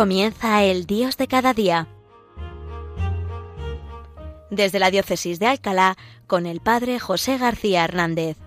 Comienza el Dios de cada día. Desde la Diócesis de Alcalá, con el Padre José García Hernández.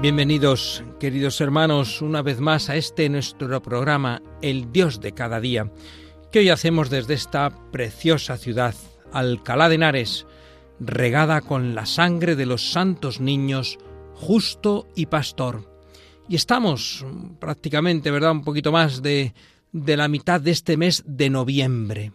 Bienvenidos, queridos hermanos, una vez más a este nuestro programa, El Dios de cada día, que hoy hacemos desde esta preciosa ciudad, Alcalá de Henares, regada con la sangre de los santos niños, justo y pastor. Y estamos prácticamente, ¿verdad?, un poquito más de, de la mitad de este mes de noviembre.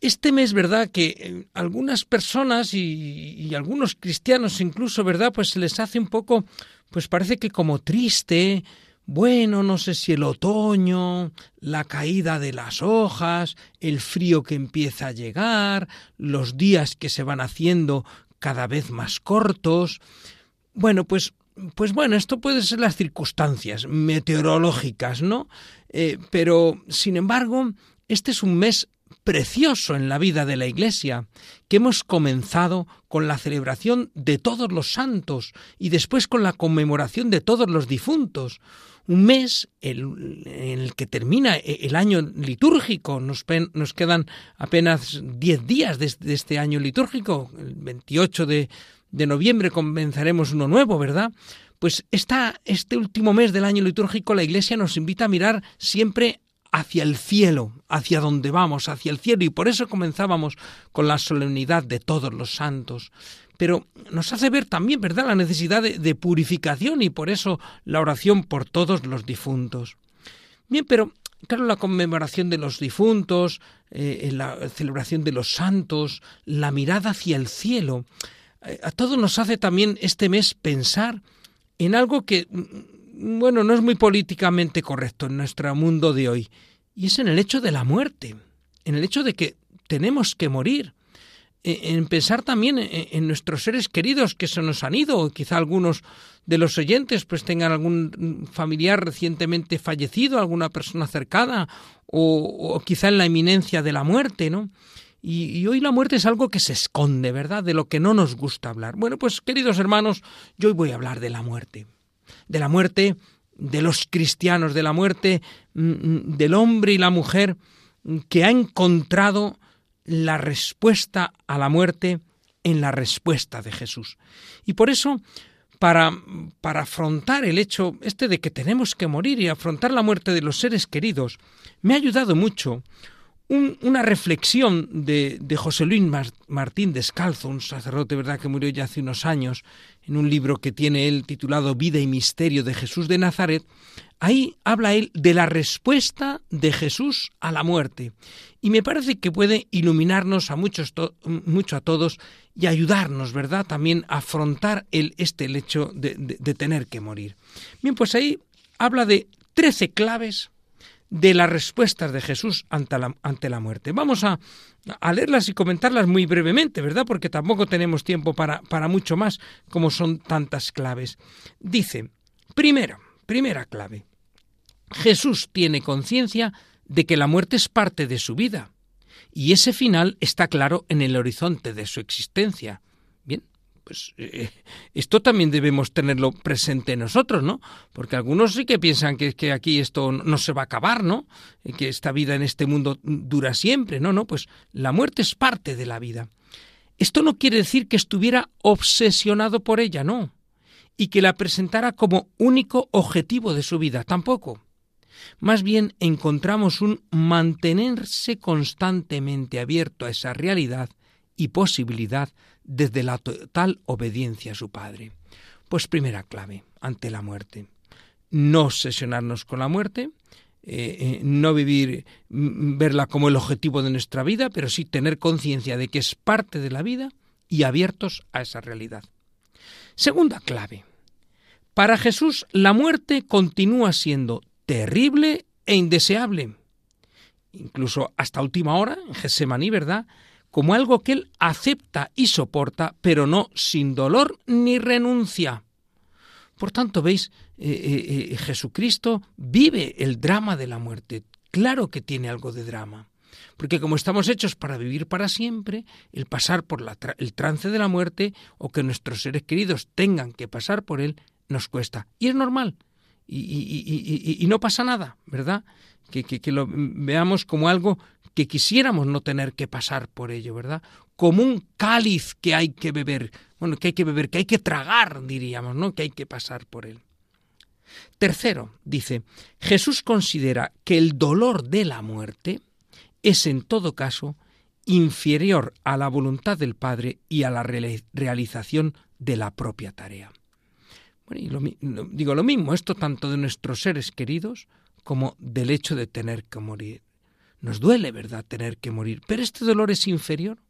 Este mes, ¿verdad? Que eh, algunas personas y, y, algunos cristianos incluso, ¿verdad? Pues se les hace un poco pues parece que como triste, bueno, no sé si el otoño, la caída de las hojas, el frío que empieza a llegar, los días que se van haciendo cada vez más cortos. Bueno, pues, pues bueno, esto puede ser las circunstancias meteorológicas, ¿no? Eh, pero, sin embargo, este es un mes precioso en la vida de la Iglesia, que hemos comenzado con la celebración de todos los santos y después con la conmemoración de todos los difuntos. Un mes en el que termina e, el año litúrgico. Nos, quedan apenas diez días de, este año litúrgico. El 28 de, de noviembre comenzaremos uno nuevo, ¿verdad? Pues esta, este último mes del año litúrgico la Iglesia nos invita a mirar siempre hacia el cielo, hacia donde vamos, hacia el cielo, y por eso comenzábamos con la solemnidad de todos los santos. Pero nos hace ver también, ¿verdad?, la necesidad de, purificación y por eso la oración por todos los difuntos. Bien, pero claro, la conmemoración de los difuntos, eh, la celebración de los santos, la mirada hacia el cielo, eh, a todos nos hace también este mes pensar en algo que bueno, no es muy políticamente correcto en nuestro mundo de hoy, y es en el hecho de la muerte, en el hecho de que tenemos que morir, e, en pensar también en nuestros seres queridos que se nos han ido, quizá algunos de los oyentes pues tengan algún familiar recientemente fallecido, alguna persona cercana, o, quizá en la inminencia de la muerte, ¿no? Y, y, hoy la muerte es algo que se esconde, ¿verdad? De lo que no nos gusta hablar. Bueno, pues queridos hermanos, yo hoy voy a hablar de la muerte de la muerte de los cristianos, de la muerte mm, mm, del hombre y la mujer que ha encontrado la respuesta a la muerte en la respuesta de Jesús. Y por eso, para, para, afrontar el hecho este de que tenemos que morir y afrontar la muerte de los seres queridos, me ha ayudado mucho una reflexión de, José Luis Martín Descalzo, un sacerdote verdad que murió ya hace unos años, en un libro que tiene él titulado Vida y Misterio de Jesús de Nazaret, ahí habla él de la respuesta de Jesús a la muerte. Y me parece que puede iluminarnos a muchos mucho a todos y ayudarnos, ¿verdad?, también a afrontar el, este hecho de tener que morir. Bien, pues ahí habla de trece claves de las respuestas de Jesús ante la, ante la muerte. Vamos a, a, leerlas y comentarlas muy brevemente, ¿verdad? Porque tampoco tenemos tiempo para, para mucho más, como son tantas claves. Dice, primero, primera clave, Jesús tiene conciencia de que la muerte es parte de su vida, y ese final está claro en el horizonte de su existencia pues eh, esto también debemos tenerlo presente nosotros, ¿no? Porque algunos sí que piensan que, que aquí esto no se va a acabar, ¿no? Que esta vida en este mundo dura siempre, no, no, pues la muerte es parte de la vida. Esto no quiere decir que estuviera obsesionado por ella, no, y que la presentara como único objetivo de su vida, tampoco. Más bien encontramos un mantenerse constantemente abierto a esa realidad y posibilidad desde la total obediencia a su Padre. Pues primera clave ante la muerte. No obsesionarnos con la muerte, eh, eh, no vivir, verla como el objetivo de nuestra vida, pero sí tener conciencia de que es parte de la vida y abiertos a esa realidad. Segunda clave. Para Jesús la muerte continúa siendo terrible e indeseable. Incluso hasta última hora, en Gesemaní, ¿verdad? Como algo que él acepta y soporta, pero no sin dolor ni renuncia. Por tanto, veis, eh, eh, eh, Jesucristo vive el drama de la muerte. Claro que tiene algo de drama. Porque como estamos hechos para vivir para siempre, el pasar por el trance de la muerte o que nuestros seres queridos tengan que pasar por él, nos cuesta. Y es normal. Y, no pasa nada, ¿verdad? Que, que, lo veamos como algo que quisiéramos no tener que pasar por ello, ¿verdad? Como un cáliz que hay que beber, bueno, que hay que beber, que hay que tragar, diríamos, ¿no? Que hay que pasar por él. Tercero, dice, Jesús considera que el dolor de la muerte es en todo caso inferior a la voluntad del Padre y a la realización de la propia tarea. Bueno, digo lo mismo, esto tanto de nuestros seres queridos como del hecho de tener que morir. Nos duele, ¿verdad?, tener que morir, pero este dolor es inferior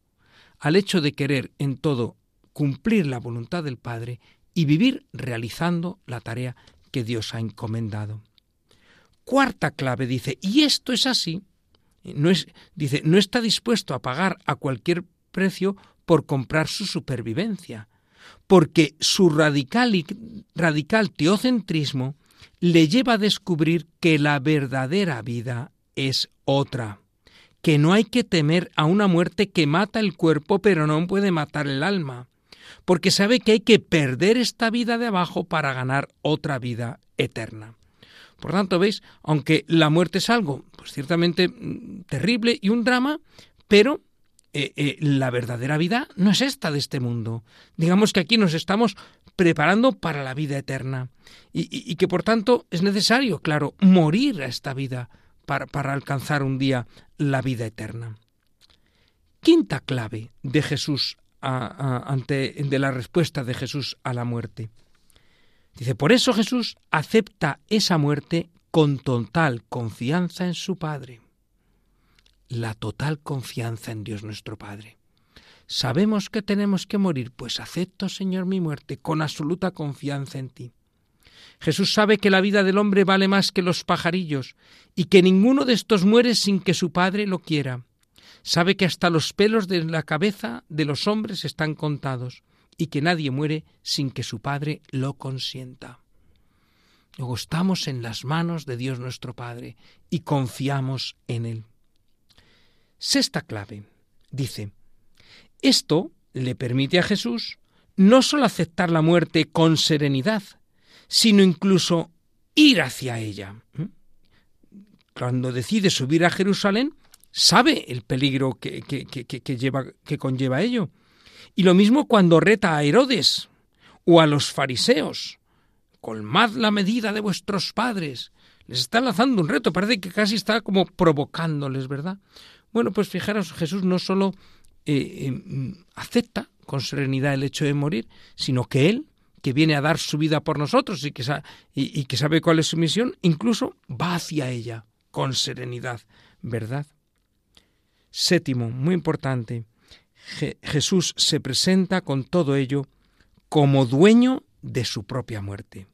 al hecho de querer en todo cumplir la voluntad del Padre y vivir realizando la tarea que Dios ha encomendado. Cuarta clave dice, y esto es así, no es, dice, no está dispuesto a pagar a cualquier precio por comprar su supervivencia, porque su radical, radical teocentrismo le lleva a descubrir que la verdadera vida es otra, que no hay que temer a una muerte que mata el cuerpo pero no puede matar el alma, porque sabe que hay que perder esta vida de abajo para ganar otra vida eterna. Por tanto, veis, aunque la muerte es algo, pues ciertamente mm, terrible y un drama, pero eh, eh, la verdadera vida no es esta de este mundo. Digamos que aquí nos estamos preparando para la vida eterna. Y, que por tanto es necesario, claro, morir a esta vida para, alcanzar un día la vida eterna. Quinta clave de Jesús ante de la respuesta de Jesús a la muerte. Dice, por eso Jesús acepta esa muerte con total confianza en su Padre. La total confianza en Dios nuestro Padre. Sabemos que tenemos que morir, pues acepto, Señor, mi muerte con absoluta confianza en ti. Jesús sabe que la vida del hombre vale más que los pajarillos y que ninguno de estos muere sin que su Padre lo quiera. Sabe que hasta los pelos de la cabeza de los hombres están contados y que nadie muere sin que su Padre lo consienta. Luego estamos en las manos de Dios nuestro Padre y confiamos en Él. Sexta clave. Dice, esto le permite a Jesús no sólo aceptar la muerte con serenidad, sino incluso ir hacia ella. ¿Mm? Cuando decide subir a Jerusalén, sabe el peligro que, que, lleva, que conlleva ello. Y lo mismo cuando reta a Herodes o a los fariseos. Colmad la medida de vuestros padres. Les está lanzando un reto, parece que casi está como provocándoles, ¿verdad? Bueno, pues fijaros, Jesús no solo eh, eh, acepta con serenidad el hecho de morir, sino que Él que viene a dar su vida por nosotros y que, sabe cuál es su misión, incluso va hacia ella con serenidad, ¿verdad? Séptimo, muy importante, Jesús se presenta con todo ello como dueño de su propia muerte.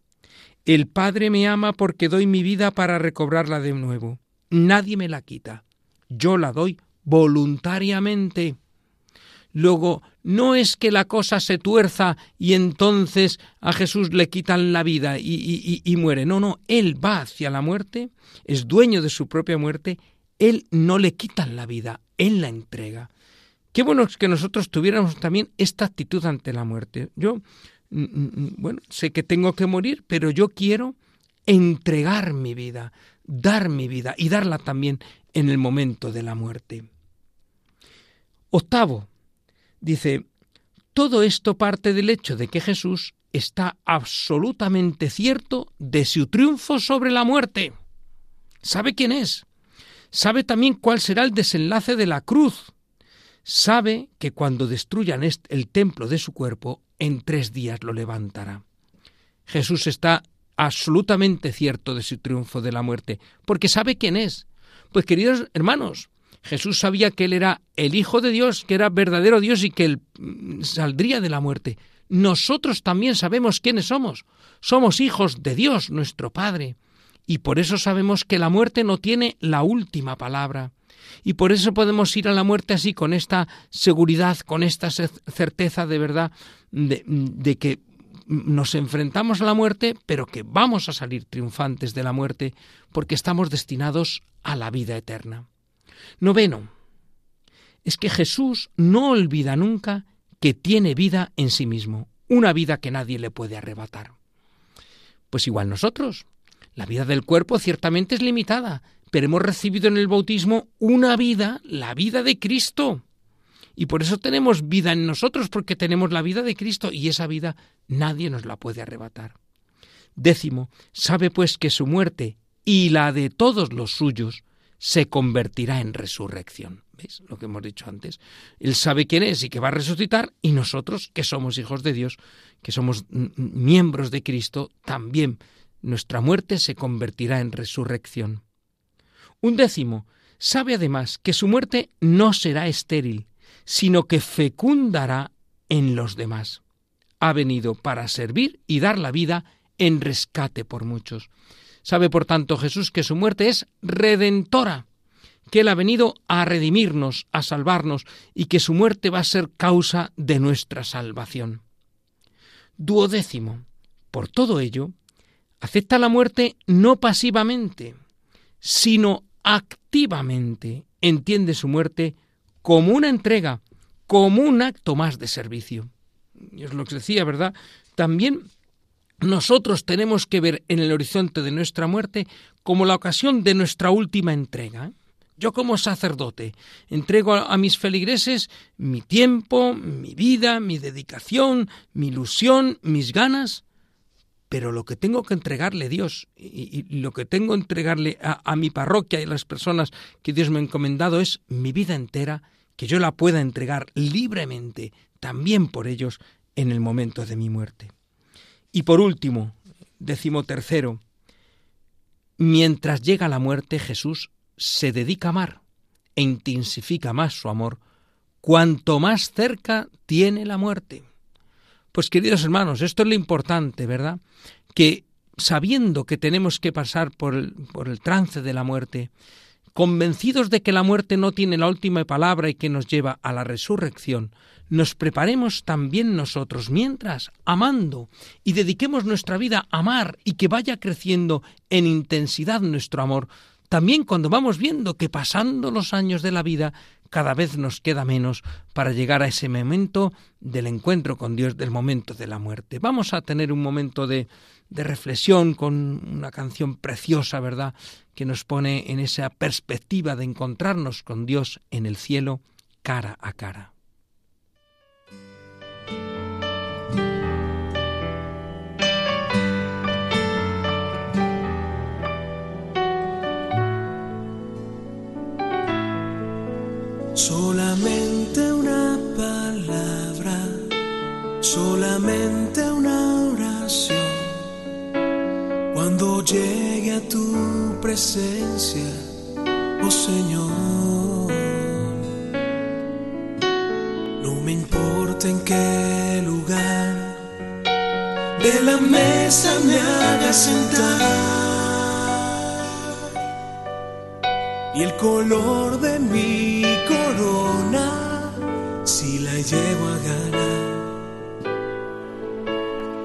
El Padre me ama porque doy mi vida para recobrarla de nuevo. Nadie me la quita. Yo la doy voluntariamente. Luego, no es que la cosa se tuerza y entonces a Jesús le quitan la vida y, muere. No, no, Él va hacia la muerte, es dueño de su propia muerte, Él no le quitan la vida, Él la entrega. Qué bueno es que nosotros tuviéramos también esta actitud ante la muerte. Yo, mm, mm, mm, bueno, sé que tengo que morir, pero yo quiero entregar mi vida, dar mi vida y darla también en el momento de la muerte. Octavo, Dice, todo esto parte del hecho de que Jesús está absolutamente cierto de su triunfo sobre la muerte. Sabe quién es. Sabe también cuál será el desenlace de la cruz. Sabe que cuando destruyan el templo de su cuerpo, en tres días lo levantará. Jesús está absolutamente cierto de su triunfo de la muerte, porque sabe quién es. Pues queridos hermanos, Jesús sabía que Él era el Hijo de Dios, que era verdadero Dios y que Él mm, saldría de la muerte. Nosotros también sabemos quiénes somos. Somos hijos de Dios, nuestro Padre. Y por eso sabemos que la muerte no tiene la última palabra. Y por eso podemos ir a la muerte así, con esta seguridad, con esta certeza de verdad de, de que nos enfrentamos a la muerte, pero que vamos a salir triunfantes de la muerte porque estamos destinados a la vida eterna. Noveno, es que Jesús no olvida nunca que tiene vida en sí mismo, una vida que nadie le puede arrebatar. Pues igual nosotros. La vida del cuerpo ciertamente es limitada, pero hemos recibido en el bautismo una vida, la vida de Cristo. Y por eso tenemos vida en nosotros, porque tenemos la vida de Cristo y esa vida nadie nos la puede arrebatar. Décimo, sabe pues que su muerte y la de todos los suyos se convertirá en resurrección. ¿Veis lo que hemos dicho antes? Él sabe quién es y que va a resucitar y nosotros, que somos hijos de Dios, que somos miembros de Cristo, también nuestra muerte se convertirá en resurrección. Un décimo, sabe además que su muerte no será estéril, sino que fecundará en los demás. Ha venido para servir y dar la vida en rescate por muchos. Sabe, por tanto, Jesús que su muerte es redentora, que Él ha venido a redimirnos, a salvarnos, y que su muerte va a ser causa de nuestra salvación. Duodécimo. Por todo ello, acepta la muerte no pasivamente, sino activamente. Entiende su muerte como una entrega, como un acto más de servicio. Es lo que decía, ¿verdad? También nosotros tenemos que ver en el horizonte de nuestra muerte como la ocasión de nuestra última entrega. Yo como sacerdote entrego a, mis feligreses mi tiempo, mi vida, mi dedicación, mi ilusión, mis ganas, pero lo que tengo que entregarle a Dios y, lo que tengo que entregarle a, mi parroquia y a las personas que Dios me ha encomendado es mi vida entera, que yo la pueda entregar libremente también por ellos en el momento de mi muerte. Y por último, décimo tercero, mientras llega la muerte Jesús se dedica a amar e intensifica más su amor cuanto más cerca tiene la muerte. Pues queridos hermanos, esto es lo importante, ¿verdad? Que sabiendo que tenemos que pasar por el, por el trance de la muerte, convencidos de que la muerte no tiene la última palabra y que nos lleva a la resurrección, nos preparemos también nosotros mientras, amando, y dediquemos nuestra vida a amar y que vaya creciendo en intensidad nuestro amor, también cuando vamos viendo que pasando los años de la vida cada vez nos queda menos para llegar a ese momento del encuentro con Dios, del momento de la muerte. Vamos a tener un momento de, de reflexión con una canción preciosa, ¿verdad?, que nos pone en esa perspectiva de encontrarnos con Dios en el cielo cara a cara. Solamente una palabra, solamente una oración. Cuando llegue a tu presencia, oh Señor, no me importa en qué lugar de la mesa me haga sentar. y el color de mi llevo a ganar.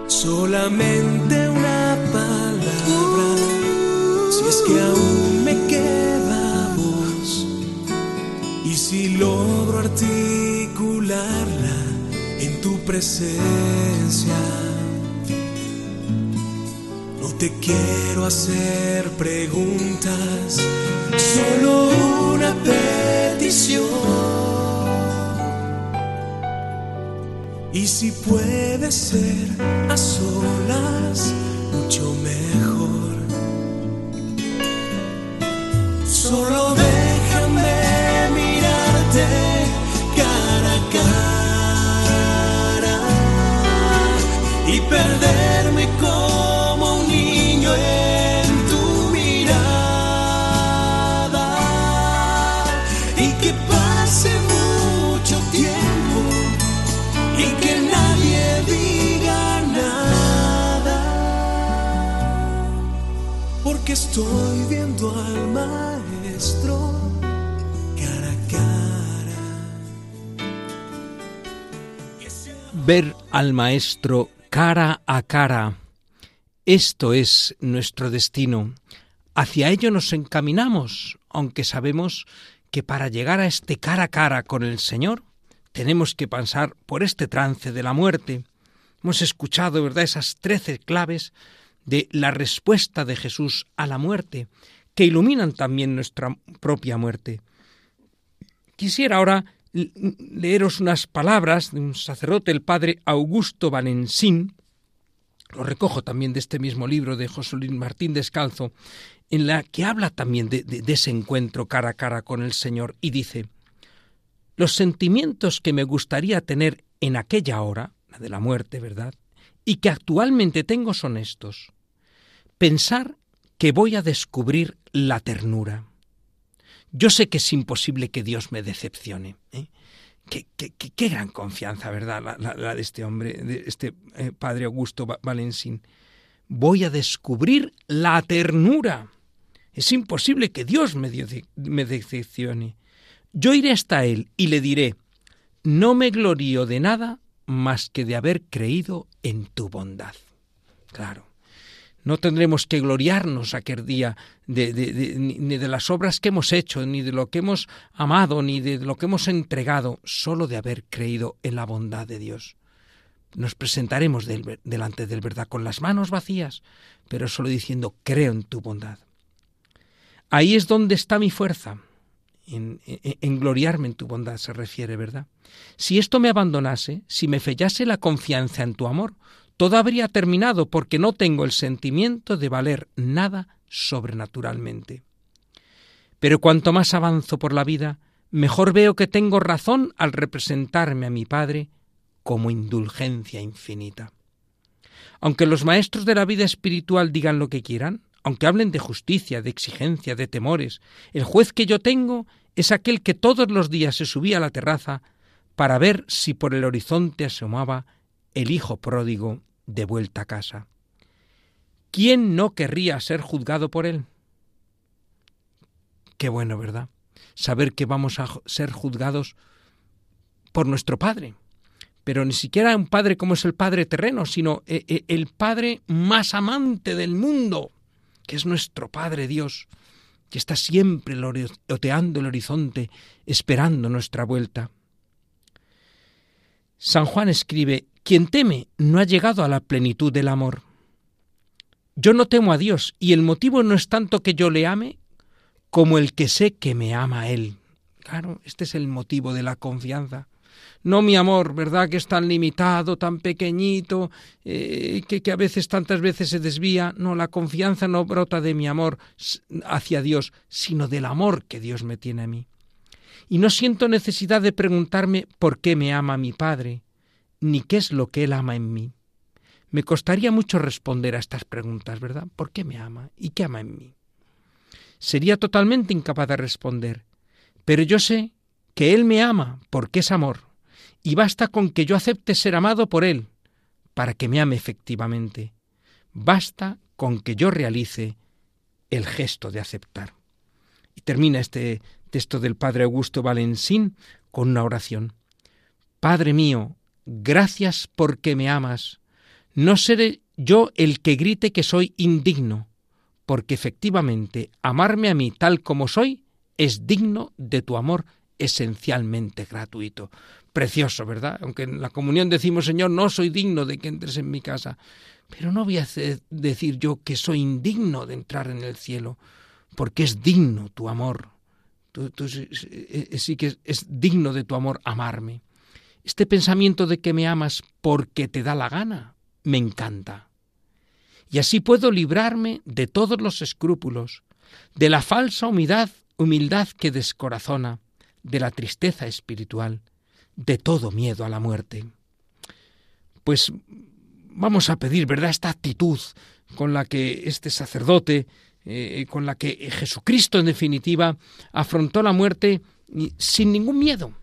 Solamente una palabra, si es que aún me queda voz, y si logro articularla en tu presencia. No te quiero hacer preguntas solo una petición. Y si puede ser a solas, mucho mejor. Solo déjame mirarte cara a cara y perderme Ver al maestro cara a cara. Esto es nuestro destino. Hacia ello nos encaminamos, aunque sabemos que para llegar a este cara a cara con el Señor tenemos que pasar por este trance de la muerte. Hemos escuchado, ¿verdad?, esas trece claves de la respuesta de Jesús a la muerte, que iluminan también nuestra propia muerte. Quisiera ahora leeros unas palabras de un sacerdote, el padre Augusto Valensín, lo recojo también de este mismo libro de José Martín Descalzo, en la que habla también de, de, ese encuentro cara a cara con el Señor y dice, los sentimientos que me gustaría tener en aquella hora, la de la muerte, ¿verdad? Y que actualmente tengo son estos. Pensar que voy a descubrir la ternura. Yo sé que es imposible que Dios me decepcione. ¿eh? Qué, qué, gran confianza, ¿verdad? La, de este hombre, de este eh, padre Augusto Valensín. Voy a descubrir la ternura. Es imposible que Dios me, me decepcione. Yo iré hasta Él y le diré, no me glorío de nada más que de haber creído en tu bondad. Claro, no tendremos que gloriarnos aquel día ni de las obras que hemos hecho, ni de lo que hemos amado, ni de lo que hemos entregado, solo de haber creído en la bondad de Dios. Nos presentaremos delante del verdad con las manos vacías, pero solo diciendo creo en tu bondad. Ahí es donde está mi fuerza, en, en, gloriarme en tu bondad se refiere, ¿verdad? Si esto me abandonase, si me fellase la confianza en tu amor, todo habría terminado porque no tengo el sentimiento de valer nada sobrenaturalmente. Pero cuanto más avanzo por la vida, mejor veo que tengo razón al representarme a mi Padre como indulgencia infinita. Aunque los maestros de la vida espiritual digan lo que quieran, aunque hablen de justicia, de exigencia, de temores, el juez que yo tengo es aquel que todos los días se subía a la terraza para ver si por el horizonte asomaba el hijo pródigo de vuelta a casa. ¿Quién no querría ser juzgado por él? Qué bueno, ¿verdad? Saber que vamos a ser juzgados por nuestro Padre. Pero ni siquiera un Padre como es el Padre terreno, sino eh, eh, el Padre más amante del mundo, que es nuestro Padre Dios, que está siempre oteando el horizonte, esperando nuestra vuelta. San Juan escribe, quien teme no ha llegado a la plenitud del amor. Yo no temo a Dios y el motivo no es tanto que yo le ame como el que sé que me ama a Él. Claro, este es el motivo de la confianza. No mi amor, ¿verdad? Que es tan limitado, tan pequeñito, eh, que, que a veces, tantas veces se desvía. No, la confianza no brota de mi amor hacia Dios, sino del amor que Dios me tiene a mí. Y no siento necesidad de preguntarme por qué me ama mi Padre, ni qué es lo que Él ama en mí. Me costaría mucho responder a estas preguntas, ¿verdad? ¿Por qué me ama y qué ama en mí? Sería totalmente incapaz de responder, pero yo sé que Él me ama porque es amor, y basta con que yo acepte ser amado por Él para que me ame efectivamente. Basta con que yo realice el gesto de aceptar. Y termina este texto del Padre Augusto Valensín con una oración. Padre mío, gracias porque me amas. No seré yo el que grite que soy indigno, porque efectivamente amarme a mí tal como soy es digno de tu amor esencialmente gratuito. Precioso, ¿verdad? Aunque en la comunión decimos, Señor, no soy digno de que entres en mi casa, pero no voy a decir yo que soy indigno de entrar en el cielo, porque es digno tu amor. Tú, sí que es digno de tu amor amarme. Este pensamiento de que me amas porque te da la gana me encanta. Y así puedo librarme de todos los escrúpulos, de la falsa humildad, humildad que descorazona, de la tristeza espiritual, de todo miedo a la muerte. Pues vamos a pedir, ¿verdad?, esta actitud con la que este sacerdote, eh, con la que Jesucristo en definitiva afrontó la muerte sin ningún miedo.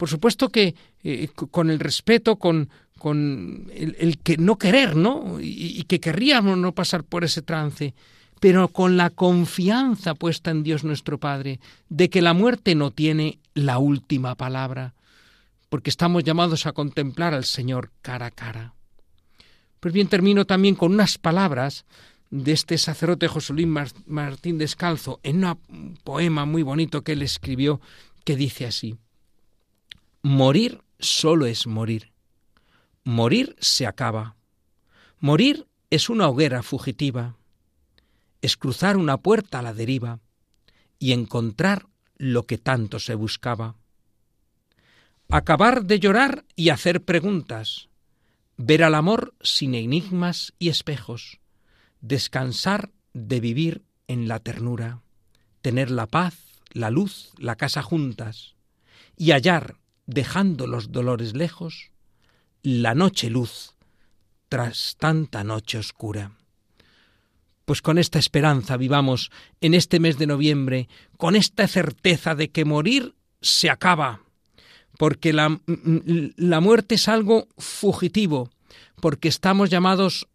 Por supuesto que eh, con el respeto, con, con el, que no querer, ¿no? Y, que querríamos no pasar por ese trance, pero con la confianza puesta en Dios nuestro Padre, de que la muerte no tiene la última palabra, porque estamos llamados a contemplar al Señor cara a cara. Pues bien, termino también con unas palabras de este sacerdote José Luis Martín Descalzo en un poema muy bonito que él escribió que dice así, Morir solo es morir. Morir se acaba. Morir es una hoguera fugitiva. Es cruzar una puerta a la deriva y encontrar lo que tanto se buscaba. Acabar de llorar y hacer preguntas. Ver al amor sin enigmas y espejos. Descansar de vivir en la ternura. Tener la paz, la luz, la casa juntas. Y hallar dejando los dolores lejos, la noche luz tras tanta noche oscura. Pues con esta esperanza vivamos en este mes de noviembre, con esta certeza de que morir se acaba, porque la, la muerte es algo fugitivo, porque estamos llamados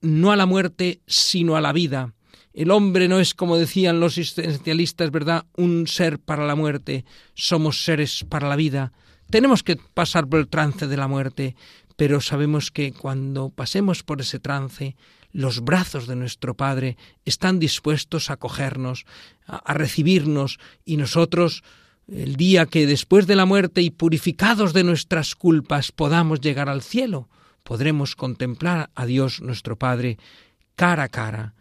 no a la muerte, sino a la vida, el hombre no es, como decían los existencialistas, ¿verdad?, un ser para la muerte, somos seres para la vida. Tenemos que pasar por el trance de la muerte, pero sabemos que cuando pasemos por ese trance, los brazos de nuestro Padre están dispuestos a cogernos, a, recibirnos, y nosotros, el día que después de la muerte y purificados de nuestras culpas podamos llegar al cielo, podremos contemplar a Dios nuestro Padre cara a cara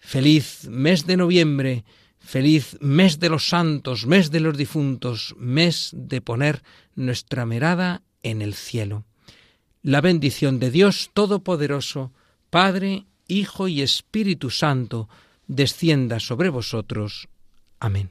Feliz mes de noviembre, feliz mes de los santos, mes de los difuntos, mes de poner nuestra mirada en el cielo. La bendición de Dios Todopoderoso, Padre, Hijo y Espíritu Santo, descienda sobre vosotros. Amén.